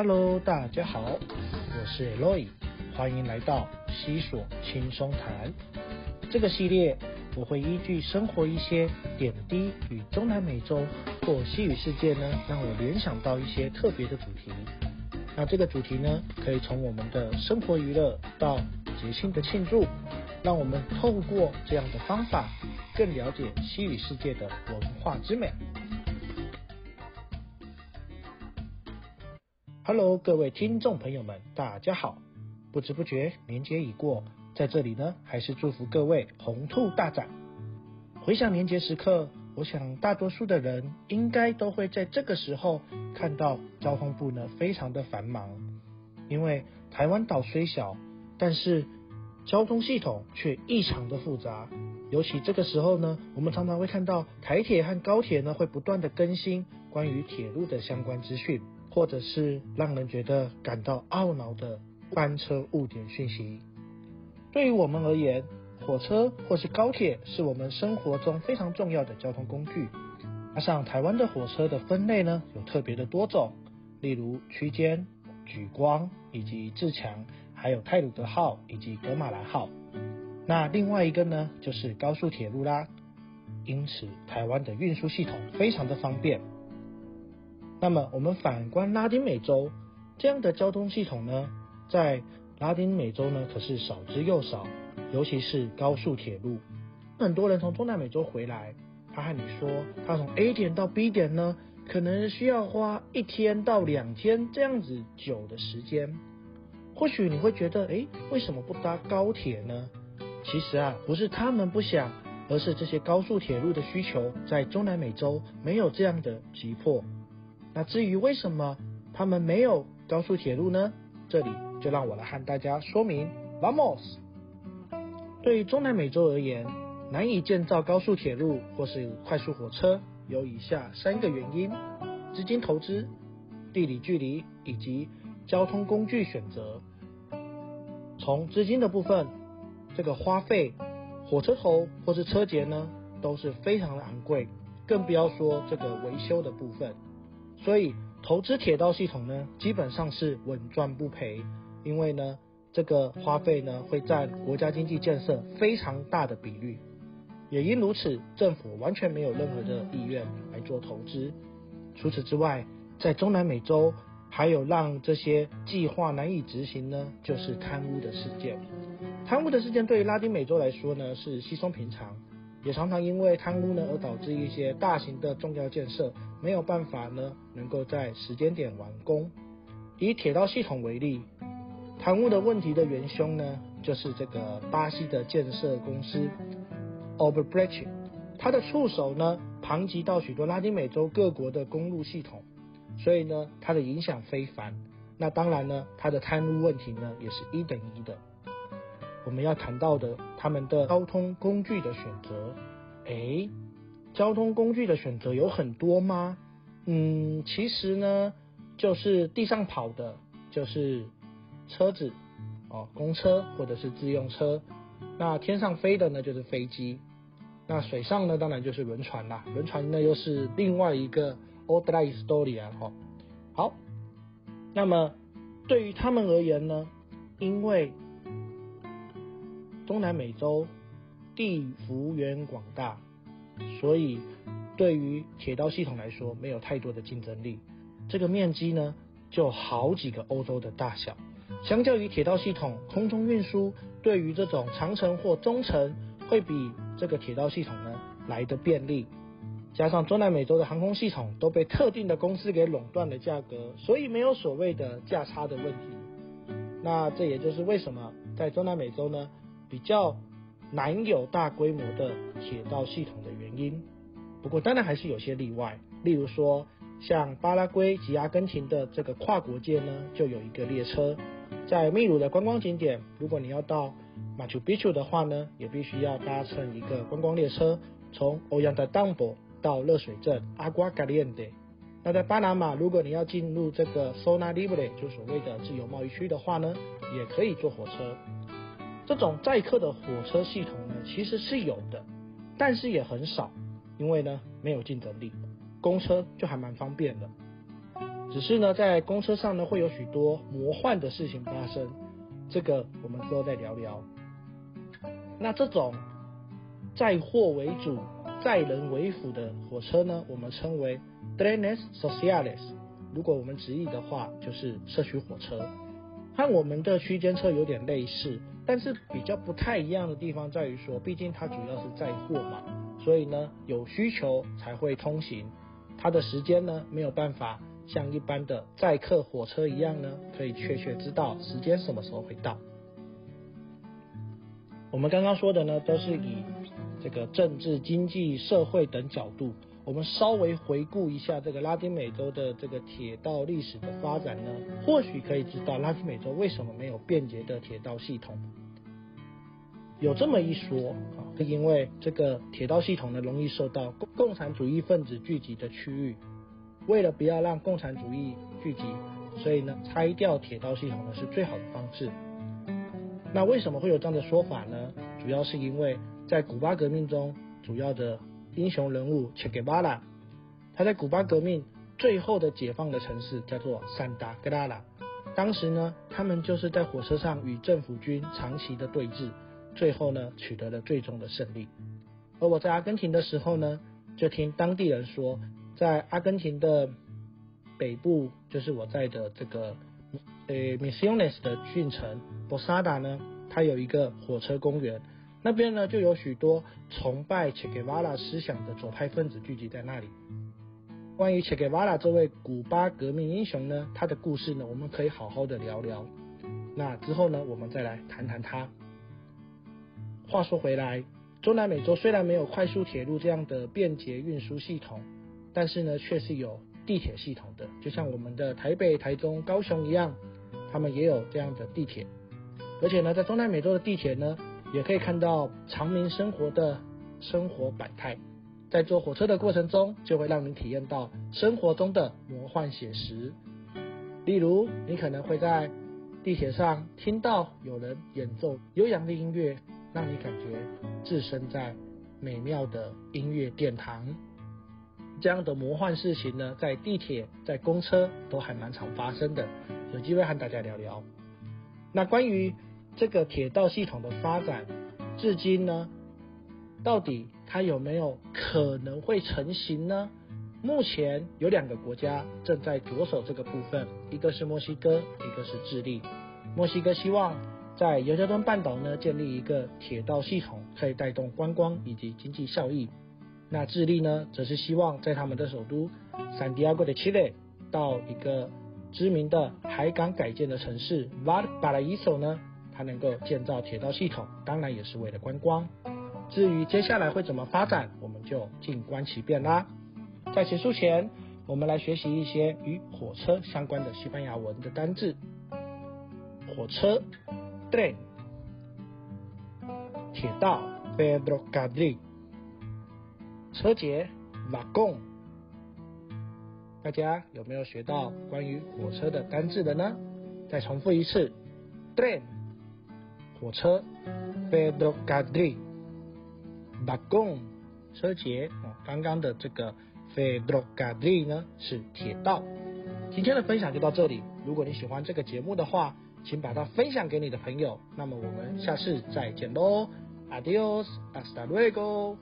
Hello，大家好，我是 Eloy，欢迎来到西索轻松谈。这个系列我会依据生活一些点滴与中南美洲或西语世界呢，让我联想到一些特别的主题。那这个主题呢，可以从我们的生活娱乐到节庆的庆祝，让我们透过这样的方法，更了解西语世界的文化之美。Hello，各位听众朋友们，大家好！不知不觉年节已过，在这里呢，还是祝福各位红兔大展。回想年节时刻，我想大多数的人应该都会在这个时候看到交通部呢非常的繁忙，因为台湾岛虽小，但是交通系统却异常的复杂。尤其这个时候呢，我们常常会看到台铁和高铁呢会不断的更新关于铁路的相关资讯。或者是让人觉得感到懊恼的班车误点讯息。对于我们而言，火车或是高铁是我们生活中非常重要的交通工具。加上台湾的火车的分类呢，有特别的多种，例如区间、莒光以及自强，还有泰鲁德号以及格马兰号。那另外一个呢，就是高速铁路啦。因此，台湾的运输系统非常的方便。那么我们反观拉丁美洲这样的交通系统呢，在拉丁美洲呢可是少之又少，尤其是高速铁路。很多人从中南美洲回来，他和你说，他从 A 点到 B 点呢，可能需要花一天到两天这样子久的时间。或许你会觉得，哎，为什么不搭高铁呢？其实啊，不是他们不想，而是这些高速铁路的需求在中南美洲没有这样的急迫。那至于为什么他们没有高速铁路呢？这里就让我来和大家说明。Vamos！对中南美洲而言，难以建造高速铁路或是快速火车，有以下三个原因：资金投资、地理距离以及交通工具选择。从资金的部分，这个花费，火车头或是车节呢，都是非常的昂贵，更不要说这个维修的部分。所以投资铁道系统呢，基本上是稳赚不赔，因为呢，这个花费呢会占国家经济建设非常大的比率。也因如此，政府完全没有任何的意愿来做投资。除此之外，在中南美洲还有让这些计划难以执行呢，就是贪污的事件。贪污的事件对于拉丁美洲来说呢，是稀松平常。也常常因为贪污呢，而导致一些大型的重要建设没有办法呢，能够在时间点完工。以铁道系统为例，贪污的问题的元凶呢，就是这个巴西的建设公司 o b e r b r e c h 它的触手呢，庞及到许多拉丁美洲各国的公路系统，所以呢，它的影响非凡。那当然呢，它的贪污问题呢，也是一等一的。我们要谈到的他们的交通工具的选择，诶，交通工具的选择有很多吗？嗯，其实呢，就是地上跑的，就是车子哦，公车或者是自用车。那天上飞的呢，就是飞机。那水上呢，当然就是轮船啦。轮船呢，又是另外一个 otra historia 哈。好，那么对于他们而言呢，因为中南美洲地幅员广大，所以对于铁道系统来说没有太多的竞争力。这个面积呢，就好几个欧洲的大小。相较于铁道系统，空中运输对于这种长程或中程会比这个铁道系统呢来的便利。加上中南美洲的航空系统都被特定的公司给垄断了价格，所以没有所谓的价差的问题。那这也就是为什么在中南美洲呢？比较难有大规模的铁道系统的原因，不过当然还是有些例外，例如说像巴拉圭及阿根廷的这个跨国界呢，就有一个列车，在秘鲁的观光景点，如果你要到马丘比丘的话呢，也必须要搭乘一个观光列车，从欧阳的当博到热水镇阿瓜加利安德。那在巴拿马，如果你要进入这个 Zona Libre，就所谓的自由贸易区的话呢，也可以坐火车。这种载客的火车系统呢，其实是有的，但是也很少，因为呢没有竞争力。公车就还蛮方便的。只是呢，在公车上呢，会有许多魔幻的事情发生，这个我们之后再聊聊。那这种载货为主、载人为辅的火车呢，我们称为 trenes sociales。如果我们直译的话，就是社区火车。和我们的区间车有点类似，但是比较不太一样的地方在于说，毕竟它主要是载货嘛，所以呢，有需求才会通行。它的时间呢，没有办法像一般的载客火车一样呢，可以确切知道时间什么时候会到。我们刚刚说的呢，都是以这个政治、经济、社会等角度，我们稍微回顾一下这个拉丁美洲的这个铁道历史的发展呢，或许可以知道拉丁美洲为什么没有便捷的铁道系统。有这么一说啊，是因为这个铁道系统呢容易受到共共产主义分子聚集的区域，为了不要让共产主义聚集，所以呢拆掉铁道系统呢是最好的方式。那为什么会有这样的说法呢？主要是因为在古巴革命中，主要的英雄人物切格瓦拉，他在古巴革命最后的解放的城市叫做桑达格拉拉，当时呢他们就是在火车上与政府军长期的对峙。最后呢，取得了最终的胜利。而我在阿根廷的时候呢，就听当地人说，在阿根廷的北部，就是我在的这个呃 Misiones 的郡城博萨达呢，它有一个火车公园，那边呢就有许多崇拜切格瓦拉思想的左派分子聚集在那里。关于切格瓦拉这位古巴革命英雄呢，他的故事呢，我们可以好好的聊聊。那之后呢，我们再来谈谈他。话说回来，中南美洲虽然没有快速铁路这样的便捷运输系统，但是呢，却是有地铁系统的，就像我们的台北、台中、高雄一样，他们也有这样的地铁。而且呢，在中南美洲的地铁呢，也可以看到长民生活的生活百态。在坐火车的过程中，就会让你体验到生活中的魔幻写实。例如，你可能会在地铁上听到有人演奏悠扬的音乐。让你感觉置身在美妙的音乐殿堂，这样的魔幻事情呢，在地铁、在公车都还蛮常发生的。有机会和大家聊聊。那关于这个铁道系统的发展，至今呢，到底它有没有可能会成型呢？目前有两个国家正在着手这个部分，一个是墨西哥，一个是智利。墨西哥希望。在尤加敦半岛呢，建立一个铁道系统，可以带动观光以及经济效益。那智利呢，则是希望在他们的首都圣地亚哥的七列到一个知名的海港改建的城市瓦巴拉伊索呢，它能够建造铁道系统，当然也是为了观光。至于接下来会怎么发展，我们就静观其变啦。在结束前，我们来学习一些与火车相关的西班牙文的单字。火车。tren，铁道 ferrocarril，车节 wagon，大家有没有学到关于火车的单字的呢？再重复一次，tren，火车 ferrocarril，wagon，车节哦，刚刚的这个 ferrocarril 呢是铁道。今天的分享就到这里，如果你喜欢这个节目的话。请把它分享给你的朋友。那么我们下次再见喽，Adios，hasta luego。